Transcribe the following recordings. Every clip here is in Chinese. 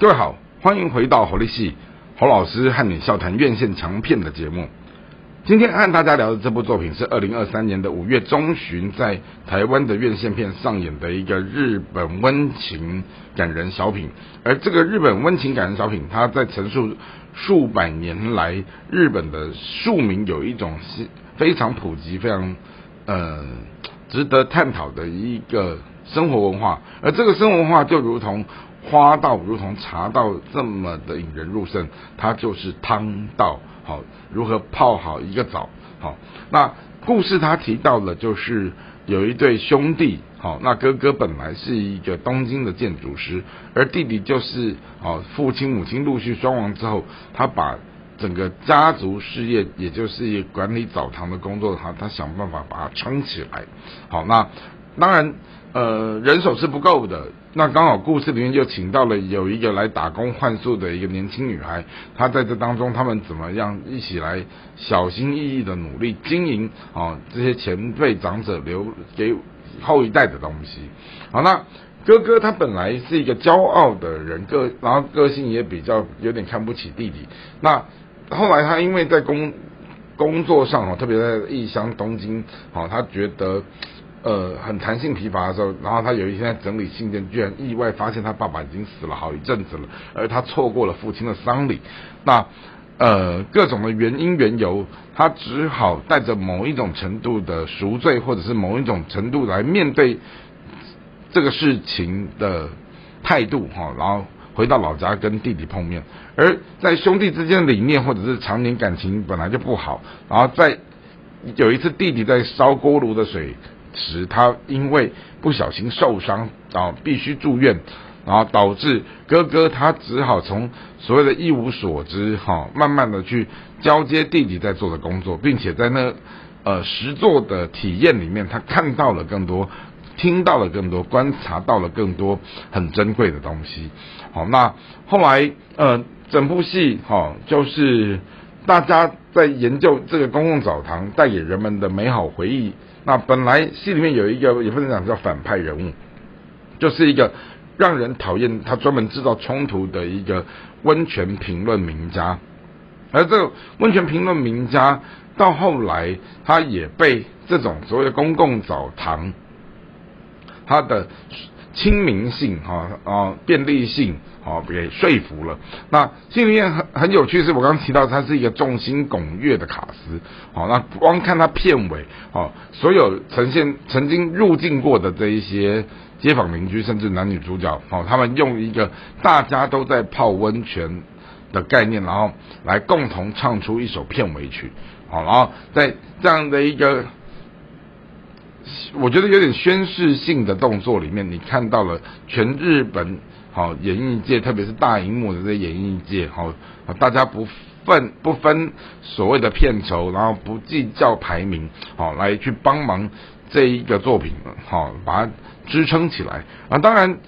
各位好，欢迎回到活力系侯老师和你笑谈院线强片的节目。今天和大家聊的这部作品是二零二三年的五月中旬在台湾的院线片上演的一个日本温情感人小品。而这个日本温情感人小品，它在陈述数百年来日本的庶民有一种非常普及、非常呃值得探讨的一个生活文化。而这个生活文化就如同。花道如同茶道这么的引人入胜，它就是汤道。好，如何泡好一个澡？好，那故事他提到了，就是有一对兄弟。好，那哥哥本来是一个东京的建筑师，而弟弟就是哦，父亲母亲陆续双亡之后，他把整个家族事业，也就是管理澡堂的工作，他他想办法把它撑起来。好，那当然。呃，人手是不够的。那刚好故事里面就请到了有一个来打工换宿的一个年轻女孩，她在这当中，他们怎么样一起来小心翼翼的努力经营啊这些前辈长者留给后一代的东西。好，那哥哥他本来是一个骄傲的人，个然后个性也比较有点看不起弟弟。那后来他因为在工工作上哦，特别在异乡东京，哦，他觉得。呃，很弹性疲乏的时候，然后他有一天在整理信件，居然意外发现他爸爸已经死了好一阵子了，而他错过了父亲的丧礼。那呃，各种的原因缘由，他只好带着某一种程度的赎罪，或者是某一种程度来面对这个事情的态度哈，然后回到老家跟弟弟碰面。而在兄弟之间的理念或者是常年感情本来就不好，然后在有一次弟弟在烧锅炉的水。时，他因为不小心受伤啊，必须住院，然后导致哥哥他只好从所谓的一无所知哈，慢慢的去交接弟弟在做的工作，并且在那呃实做的体验里面，他看到了更多，听到了更多，观察到了更多很珍贵的东西。好，那后来呃整部戏哈，就是大家在研究这个公共澡堂带给人们的美好回忆。那本来戏里面有一个也不能讲叫反派人物，就是一个让人讨厌，他专门制造冲突的一个温泉评论名家。而这个温泉评论名家到后来，他也被这种所谓的公共澡堂，他的亲民性哈啊便利性。哦，给说服了。那戏里面很很有趣，是我刚刚提到，它是一个众星拱月的卡司。好，那光看它片尾，哦，所有呈现曾经入境过的这一些街坊邻居，甚至男女主角，哦，他们用一个大家都在泡温泉的概念，然后来共同唱出一首片尾曲。好，然后在这样的一个我觉得有点宣示性的动作里面，你看到了全日本。好，演艺界特别是大荧幕的这些演艺界，好，大家不分不分所谓的片酬，然后不计较排名，好，来去帮忙这一个作品，好，把它支撑起来啊。当然，《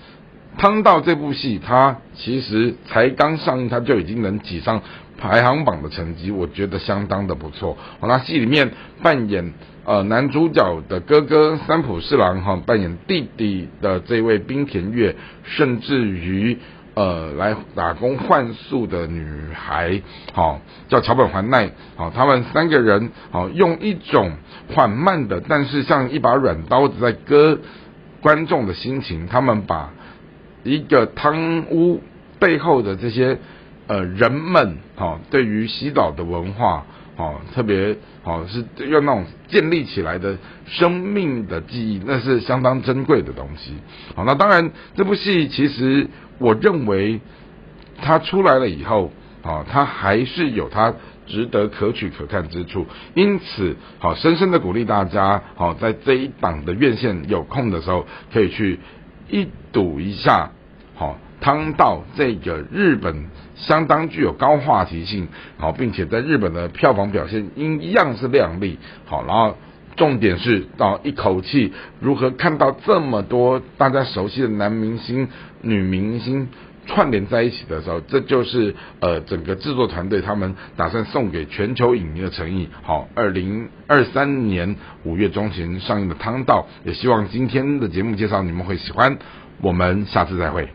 汤道》这部戏，它其实才刚上映，它就已经能挤上排行榜的成绩，我觉得相当的不错。好，那戏里面扮演。呃，男主角的哥哥三浦四郎哈扮演弟弟的这位冰田月，甚至于呃来打工换宿的女孩，好叫桥本环奈，好他们三个人好用一种缓慢的，但是像一把软刀子在割观众的心情，他们把一个汤屋背后的这些呃人们哦对于洗澡的文化。哦，特别好是用那种建立起来的生命的记忆，那是相当珍贵的东西。好，那当然这部戏其实我认为它出来了以后，啊，它还是有它值得可取可看之处。因此，好，深深的鼓励大家，好，在这一档的院线有空的时候，可以去一睹一下，好。汤道这个日本相当具有高话题性，好，并且在日本的票房表现一样是亮丽，好，然后重点是到一口气如何看到这么多大家熟悉的男明星、女明星串联在一起的时候，这就是呃整个制作团队他们打算送给全球影迷的诚意。好，二零二三年五月中旬上映的汤道，也希望今天的节目介绍你们会喜欢，我们下次再会。